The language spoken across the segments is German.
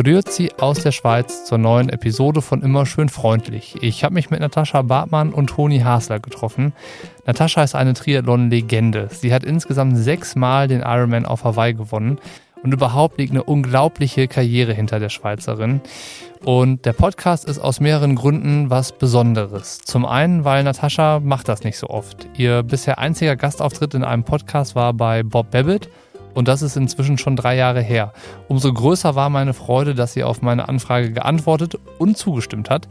Grüezi aus der Schweiz zur neuen Episode von Immer schön freundlich. Ich habe mich mit Natascha Bartmann und Toni Hasler getroffen. Natascha ist eine Triathlon-Legende. Sie hat insgesamt sechsmal den Ironman auf Hawaii gewonnen und überhaupt liegt eine unglaubliche Karriere hinter der Schweizerin. Und der Podcast ist aus mehreren Gründen was Besonderes. Zum einen, weil Natascha macht das nicht so oft. Ihr bisher einziger Gastauftritt in einem Podcast war bei Bob Babbitt und das ist inzwischen schon drei Jahre her. Umso größer war meine Freude, dass sie auf meine Anfrage geantwortet und zugestimmt hat.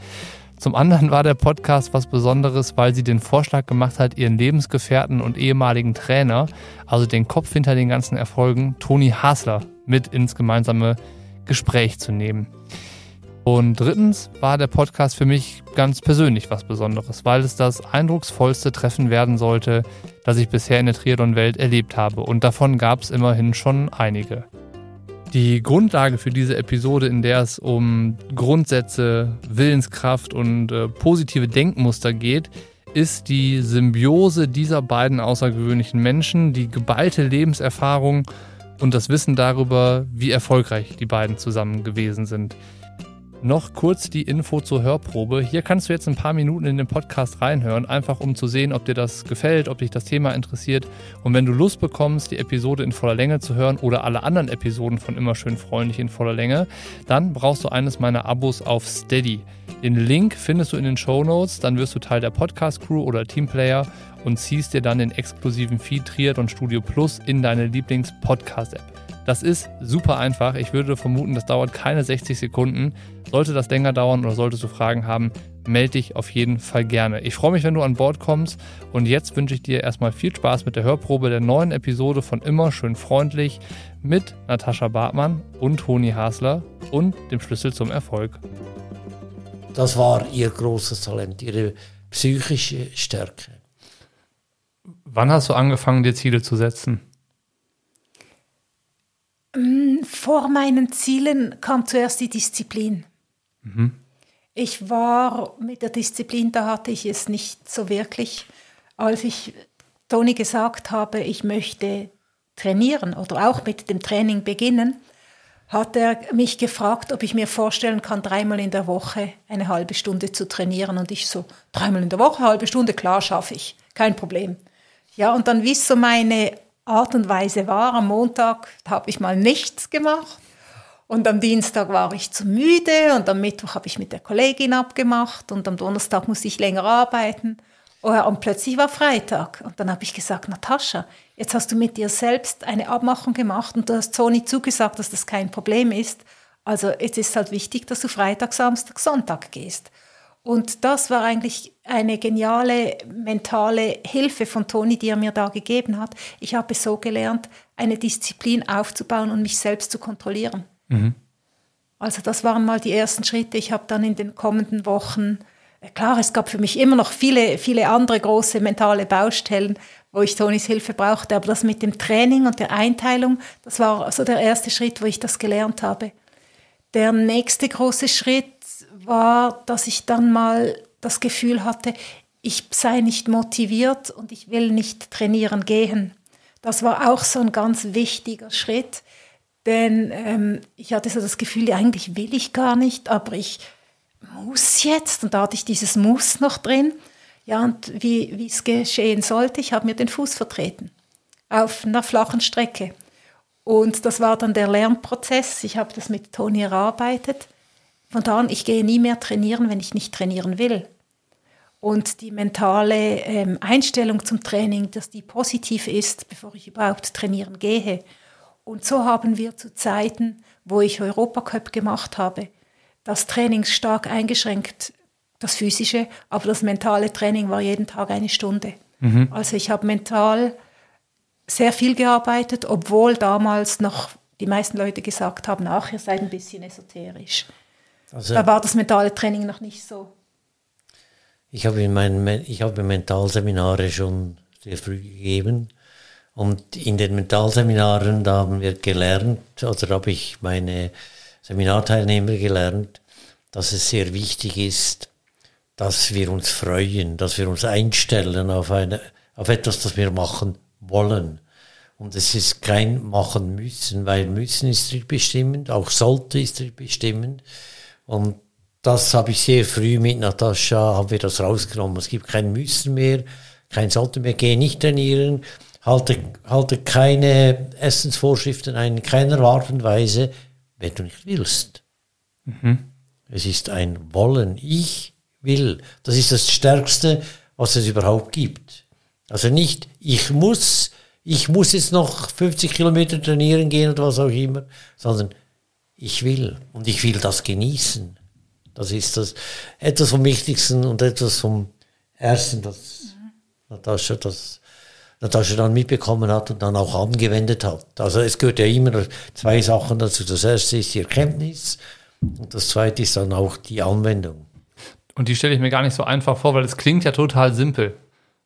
Zum anderen war der Podcast was Besonderes, weil sie den Vorschlag gemacht hat, ihren Lebensgefährten und ehemaligen Trainer, also den Kopf hinter den ganzen Erfolgen, Toni Hasler, mit ins gemeinsame Gespräch zu nehmen. Und drittens war der Podcast für mich ganz persönlich was Besonderes, weil es das eindrucksvollste Treffen werden sollte, das ich bisher in der Triathlon-Welt erlebt habe. Und davon gab es immerhin schon einige. Die Grundlage für diese Episode, in der es um Grundsätze, Willenskraft und äh, positive Denkmuster geht, ist die Symbiose dieser beiden außergewöhnlichen Menschen, die geballte Lebenserfahrung und das Wissen darüber, wie erfolgreich die beiden zusammen gewesen sind. Noch kurz die Info zur Hörprobe. Hier kannst du jetzt ein paar Minuten in den Podcast reinhören, einfach um zu sehen, ob dir das gefällt, ob dich das Thema interessiert. Und wenn du Lust bekommst, die Episode in voller Länge zu hören oder alle anderen Episoden von Immer schön freundlich in voller Länge, dann brauchst du eines meiner Abos auf Steady. Den Link findest du in den Show Notes, dann wirst du Teil der Podcast-Crew oder Teamplayer und ziehst dir dann den exklusiven Feed Triathlon Studio Plus in deine Lieblings-Podcast-App. Das ist super einfach. Ich würde vermuten, das dauert keine 60 Sekunden. Sollte das länger dauern oder solltest du Fragen haben, melde dich auf jeden Fall gerne. Ich freue mich, wenn du an Bord kommst. Und jetzt wünsche ich dir erstmal viel Spaß mit der Hörprobe der neuen Episode von Immer schön freundlich mit Natascha Bartmann und Toni Hasler und dem Schlüssel zum Erfolg. Das war ihr großes Talent, ihre psychische Stärke. Wann hast du angefangen, dir Ziele zu setzen? Vor meinen Zielen kam zuerst die Disziplin. Mhm. Ich war mit der Disziplin, da hatte ich es nicht so wirklich. Als ich Toni gesagt habe, ich möchte trainieren oder auch mit dem Training beginnen, hat er mich gefragt, ob ich mir vorstellen kann, dreimal in der Woche eine halbe Stunde zu trainieren. Und ich so, dreimal in der Woche, halbe Stunde, klar schaffe ich, kein Problem. Ja, und dann, wie so meine Art und Weise war. Am Montag habe ich mal nichts gemacht und am Dienstag war ich zu müde und am Mittwoch habe ich mit der Kollegin abgemacht und am Donnerstag musste ich länger arbeiten. Oh und plötzlich war Freitag und dann habe ich gesagt, Natascha, jetzt hast du mit dir selbst eine Abmachung gemacht und du hast Sony zugesagt, dass das kein Problem ist. Also jetzt ist halt wichtig, dass du Freitag, Samstag, Sonntag gehst. Und das war eigentlich eine geniale mentale Hilfe von Toni, die er mir da gegeben hat. Ich habe so gelernt, eine Disziplin aufzubauen und mich selbst zu kontrollieren. Mhm. Also das waren mal die ersten Schritte. Ich habe dann in den kommenden Wochen, äh, klar, es gab für mich immer noch viele, viele andere große mentale Baustellen, wo ich Tonis Hilfe brauchte, aber das mit dem Training und der Einteilung, das war so der erste Schritt, wo ich das gelernt habe. Der nächste große Schritt war, dass ich dann mal das Gefühl hatte, ich sei nicht motiviert und ich will nicht trainieren gehen. Das war auch so ein ganz wichtiger Schritt, denn ähm, ich hatte so das Gefühl, eigentlich will ich gar nicht, aber ich muss jetzt. Und da hatte ich dieses Muss noch drin. Ja, und wie, es geschehen sollte, ich habe mir den Fuß vertreten auf einer flachen Strecke. Und das war dann der Lernprozess. Ich habe das mit Toni erarbeitet. Von da an, ich gehe nie mehr trainieren, wenn ich nicht trainieren will. Und die mentale ähm, Einstellung zum Training, dass die positiv ist, bevor ich überhaupt trainieren gehe. Und so haben wir zu Zeiten, wo ich Europacup gemacht habe, das Training stark eingeschränkt, das physische, aber das mentale Training war jeden Tag eine Stunde. Mhm. Also ich habe mental sehr viel gearbeitet, obwohl damals noch die meisten Leute gesagt haben, ach, ihr seid ein bisschen esoterisch. Also, da war das mentale Training noch nicht so. Ich habe in meinen, ich habe Mentalseminare schon sehr früh gegeben. Und in den Mentalseminaren, da haben wir gelernt, oder habe ich meine Seminarteilnehmer gelernt, dass es sehr wichtig ist, dass wir uns freuen, dass wir uns einstellen auf, eine, auf etwas, das wir machen wollen. Und es ist kein machen müssen, weil müssen ist bestimmend, auch sollte ist bestimmend. Und das habe ich sehr früh mit Natascha, haben wir das rausgenommen. Es gibt kein Müssen mehr, kein sollte mehr, geh nicht trainieren, halte, halte keine Essensvorschriften ein, in keiner Art und Weise, wenn du nicht willst. Mhm. Es ist ein Wollen. Ich will. Das ist das Stärkste, was es überhaupt gibt. Also nicht, ich muss, ich muss jetzt noch 50 Kilometer trainieren gehen oder was auch immer, sondern ich will und ich will das genießen. Das ist das etwas vom Wichtigsten und etwas vom Ersten, das mhm. Natascha, das Natascha dann mitbekommen hat und dann auch angewendet hat. Also es gehört ja immer zwei Sachen dazu. Das erste ist die Erkenntnis und das zweite ist dann auch die Anwendung. Und die stelle ich mir gar nicht so einfach vor, weil es klingt ja total simpel.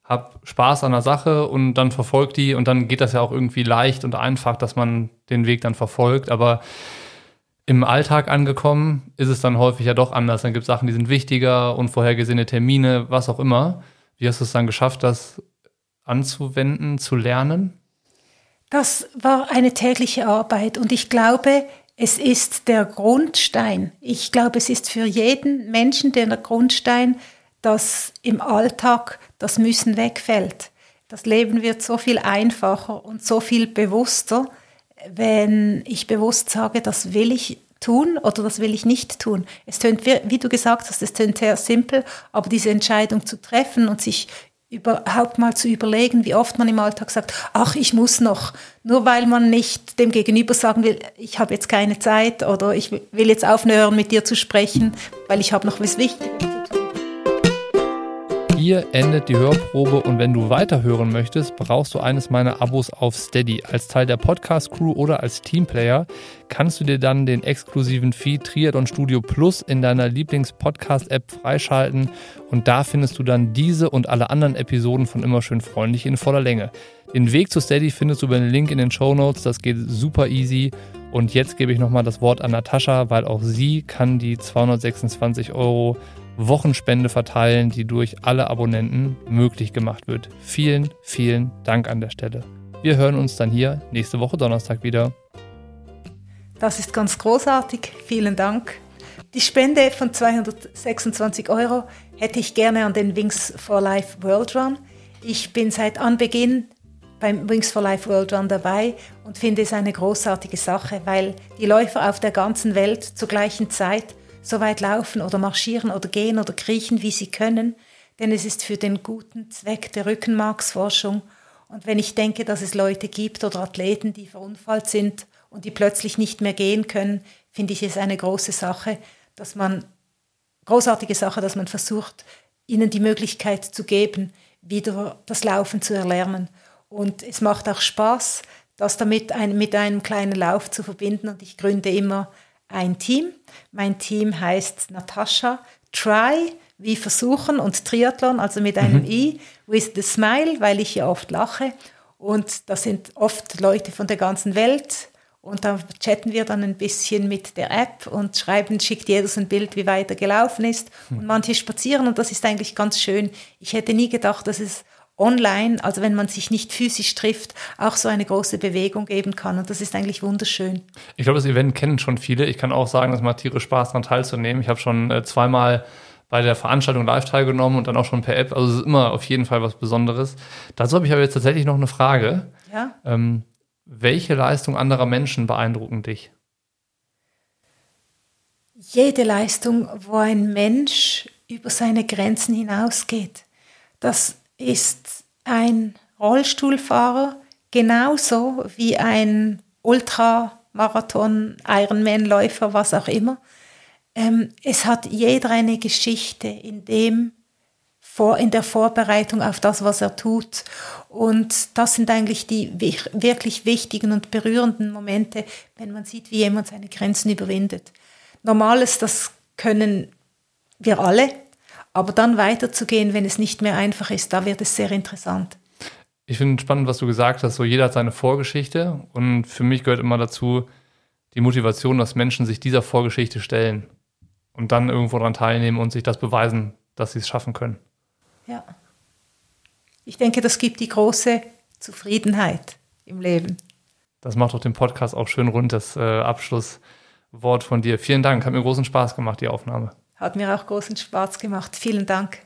Hab Spaß an der Sache und dann verfolgt die und dann geht das ja auch irgendwie leicht und einfach, dass man den Weg dann verfolgt. Aber im Alltag angekommen ist es dann häufig ja doch anders. Dann gibt es Sachen, die sind wichtiger, unvorhergesehene Termine, was auch immer. Wie hast du es dann geschafft, das anzuwenden, zu lernen? Das war eine tägliche Arbeit und ich glaube, es ist der Grundstein. Ich glaube, es ist für jeden Menschen der Grundstein, dass im Alltag das Müssen wegfällt. Das Leben wird so viel einfacher und so viel bewusster, wenn ich bewusst sage, das will ich tun oder das will ich nicht tun. Es tönt, wie du gesagt hast, es tönt sehr simpel, aber diese Entscheidung zu treffen und sich überhaupt mal zu überlegen, wie oft man im Alltag sagt, ach, ich muss noch, nur weil man nicht dem Gegenüber sagen will, ich habe jetzt keine Zeit oder ich will jetzt aufhören, mit dir zu sprechen, weil ich habe noch was Wichtiges hier endet die Hörprobe und wenn du weiterhören möchtest, brauchst du eines meiner Abos auf Steady. Als Teil der Podcast-Crew oder als Teamplayer kannst du dir dann den exklusiven Feed Triathlon Studio Plus in deiner Lieblings-Podcast-App freischalten und da findest du dann diese und alle anderen Episoden von Immer schön freundlich in voller Länge. Den Weg zu Steady findest du über den Link in den Show Notes. Das geht super easy. Und jetzt gebe ich nochmal das Wort an Natascha, weil auch sie kann die 226 Euro Wochenspende verteilen, die durch alle Abonnenten möglich gemacht wird. Vielen, vielen Dank an der Stelle. Wir hören uns dann hier nächste Woche Donnerstag wieder. Das ist ganz großartig. Vielen Dank. Die Spende von 226 Euro hätte ich gerne an den Wings for Life World Run. Ich bin seit Anbeginn beim Wings for Life World Run dabei und finde es eine großartige Sache, weil die Läufer auf der ganzen Welt zur gleichen Zeit so weit laufen oder marschieren oder gehen oder kriechen, wie sie können, denn es ist für den guten Zweck der Rückenmarksforschung. Und wenn ich denke, dass es Leute gibt oder Athleten, die verunfallt sind und die plötzlich nicht mehr gehen können, finde ich es eine große Sache, dass man, großartige Sache, dass man versucht, ihnen die Möglichkeit zu geben, wieder das Laufen zu erlernen. Und es macht auch Spaß, das damit ein, mit einem kleinen Lauf zu verbinden. Und ich gründe immer ein Team. Mein Team heißt Natascha Try, wie versuchen und Triathlon, also mit einem mhm. I, with the smile, weil ich ja oft lache. Und das sind oft Leute von der ganzen Welt. Und da chatten wir dann ein bisschen mit der App und schreiben, schickt jeder so ein Bild, wie weit er gelaufen ist. Mhm. Und manche spazieren und das ist eigentlich ganz schön. Ich hätte nie gedacht, dass es online, also wenn man sich nicht physisch trifft, auch so eine große Bewegung geben kann. Und das ist eigentlich wunderschön. Ich glaube, das Event kennen schon viele. Ich kann auch sagen, es macht tierisch Spaß, daran teilzunehmen. Ich habe schon äh, zweimal bei der Veranstaltung live teilgenommen und dann auch schon per App. Also es ist immer auf jeden Fall was Besonderes. Dazu habe ich aber jetzt tatsächlich noch eine Frage. Ja. Ähm, welche Leistung anderer Menschen beeindrucken dich? Jede Leistung, wo ein Mensch über seine Grenzen hinausgeht. Das ist ein Rollstuhlfahrer genauso wie ein Ultramarathon, Ironman-Läufer, was auch immer. Ähm, es hat jeder eine Geschichte in dem, vor, in der Vorbereitung auf das, was er tut. Und das sind eigentlich die wirklich wichtigen und berührenden Momente, wenn man sieht, wie jemand seine Grenzen überwindet. Normales, das können wir alle, aber dann weiterzugehen, wenn es nicht mehr einfach ist, da wird es sehr interessant. Ich finde spannend, was du gesagt hast. So jeder hat seine Vorgeschichte und für mich gehört immer dazu die Motivation, dass Menschen sich dieser Vorgeschichte stellen und dann irgendwo daran teilnehmen und sich das beweisen, dass sie es schaffen können. Ja. Ich denke, das gibt die große Zufriedenheit im Leben. Das macht doch den Podcast auch schön rund, das äh, Abschlusswort von dir. Vielen Dank, hat mir großen Spaß gemacht, die Aufnahme. Hat mir auch großen Spaß gemacht. Vielen Dank.